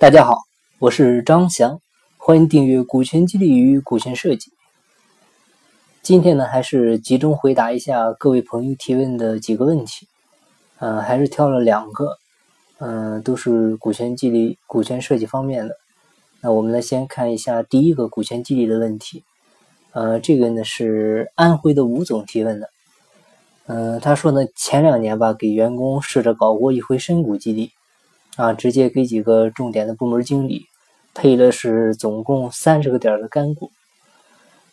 大家好，我是张翔，欢迎订阅《股权激励与股权设计》。今天呢，还是集中回答一下各位朋友提问的几个问题。嗯，还是挑了两个，嗯，都是股权激励、股权设计方面的。那我们来先看一下第一个股权激励的问题。呃，这个呢是安徽的吴总提问的。嗯，他说呢，前两年吧，给员工试着搞过一回深股激励。啊，直接给几个重点的部门经理配的是总共三十个点的干股。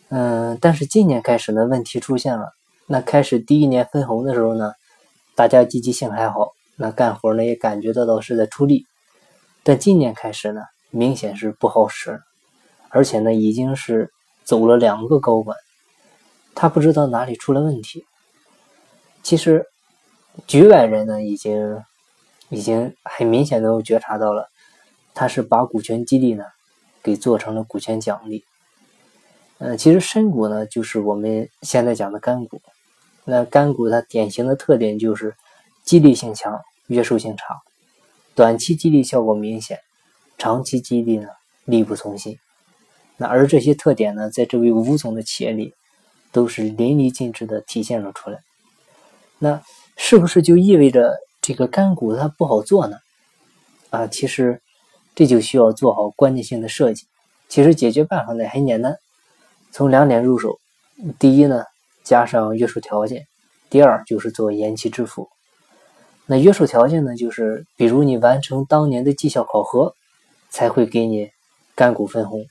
嗯，但是今年开始呢，问题出现了。那开始第一年分红的时候呢，大家积极性还好，那干活呢也感觉得到是在出力。但今年开始呢，明显是不好使，而且呢，已经是走了两个高管，他不知道哪里出了问题。其实局外人呢，已经。已经很明显的觉察到了，他是把股权激励呢给做成了股权奖励。嗯，其实深股呢就是我们现在讲的干股。那干股它典型的特点就是激励性强，约束性差，短期激励效果明显，长期激励呢力不从心。那而这些特点呢，在这位吴总的企业里都是淋漓尽致的体现了出来。那是不是就意味着？这个干股它不好做呢，啊，其实这就需要做好关键性的设计。其实解决办法呢很简单，从两点入手。第一呢，加上约束条件；第二就是做延期支付。那约束条件呢，就是比如你完成当年的绩效考核，才会给你干股分红；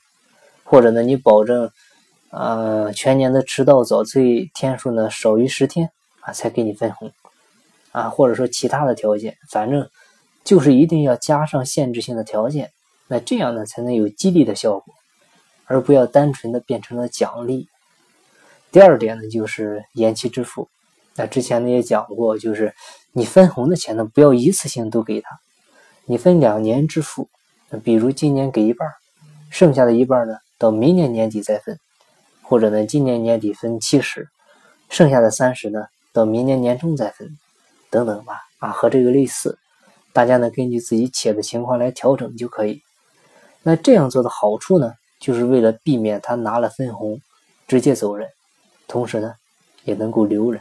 或者呢，你保证啊全年的迟到早退天数呢少于十天啊，才给你分红。啊，或者说其他的条件，反正就是一定要加上限制性的条件，那这样呢才能有激励的效果，而不要单纯的变成了奖励。第二点呢，就是延期支付。那之前呢也讲过，就是你分红的钱呢，不要一次性都给他，你分两年支付。比如今年给一半，剩下的一半呢，到明年年底再分，或者呢今年年底分七十，剩下的三十呢，到明年年中再分。等等吧，啊，和这个类似，大家呢根据自己企业的情况来调整就可以。那这样做的好处呢，就是为了避免他拿了分红直接走人，同时呢也能够留人。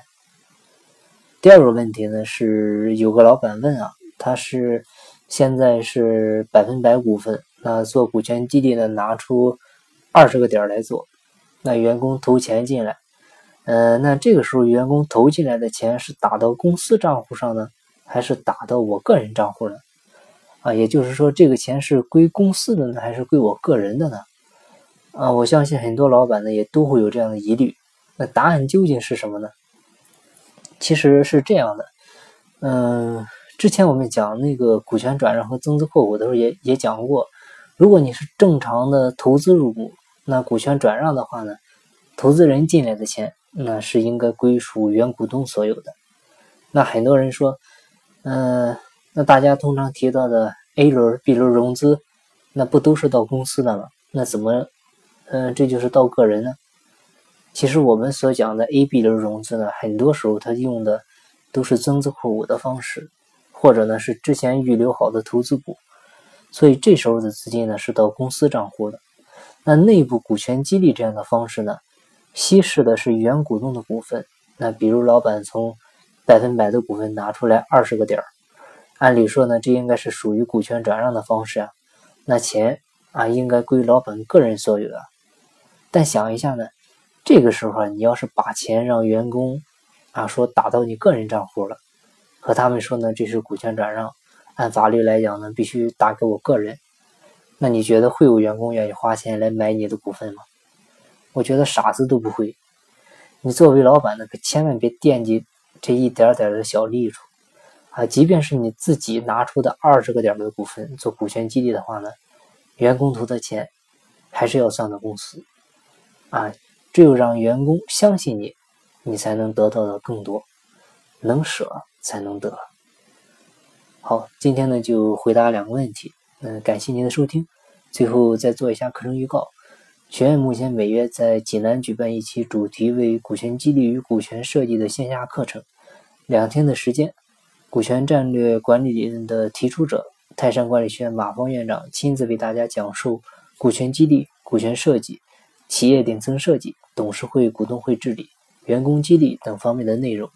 第二个问题呢是有个老板问啊，他是现在是百分百股份，那做股权激励呢拿出二十个点来做，那员工投钱进来。呃，那这个时候员工投进来的钱是打到公司账户上呢，还是打到我个人账户呢？啊，也就是说，这个钱是归公司的呢，还是归我个人的呢？啊，我相信很多老板呢也都会有这样的疑虑。那答案究竟是什么呢？其实是这样的，嗯，之前我们讲那个股权转让和增资扩股的时候也也讲过，如果你是正常的投资入股，那股权转让的话呢，投资人进来的钱。那是应该归属原股东所有的。那很多人说，嗯，那大家通常提到的 A 轮、B 轮融资，那不都是到公司的吗？那怎么，嗯，这就是到个人呢？其实我们所讲的 A、B 轮融资呢，很多时候它用的都是增资扩股的方式，或者呢是之前预留好的投资股，所以这时候的资金呢是到公司账户的。那内部股权激励这样的方式呢？稀释的是原股东的股份，那比如老板从百分百的股份拿出来二十个点儿，按理说呢，这应该是属于股权转让的方式啊，那钱啊应该归老板个人所有啊。但想一下呢，这个时候啊，你要是把钱让员工啊说打到你个人账户了，和他们说呢这是股权转让，按法律来讲呢必须打给我个人，那你觉得会有员工愿意花钱来买你的股份吗？我觉得傻子都不会。你作为老板呢，可千万别惦记这一点点的小利处啊！即便是你自己拿出的二十个点的股份做股权激励的话呢，员工投的钱还是要算到公司啊。只有让员工相信你，你才能得到的更多。能舍才能得。好，今天呢就回答两个问题。嗯，感谢您的收听。最后再做一下课程预告。学院目前每月在济南举办一期主题为股权激励与股权设计的线下课程，两天的时间。股权战略管理理论的提出者泰山管理学院马峰院长亲自为大家讲述股权激励、股权设计、企业顶层设计、董事会、股东会治理、员工激励等方面的内容。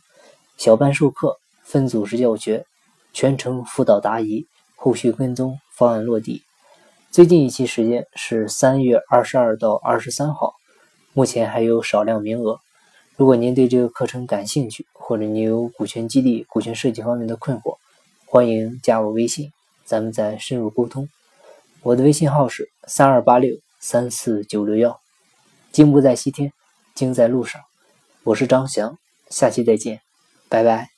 小班授课，分组式教学，全程辅导答疑，后续跟踪，方案落地。最近一期时间是三月二十二到二十三号，目前还有少量名额。如果您对这个课程感兴趣，或者您有股权激励、股权设计方面的困惑，欢迎加我微信，咱们再深入沟通。我的微信号是三二八六三四九六幺。金不在西天，金在路上。我是张翔，下期再见，拜拜。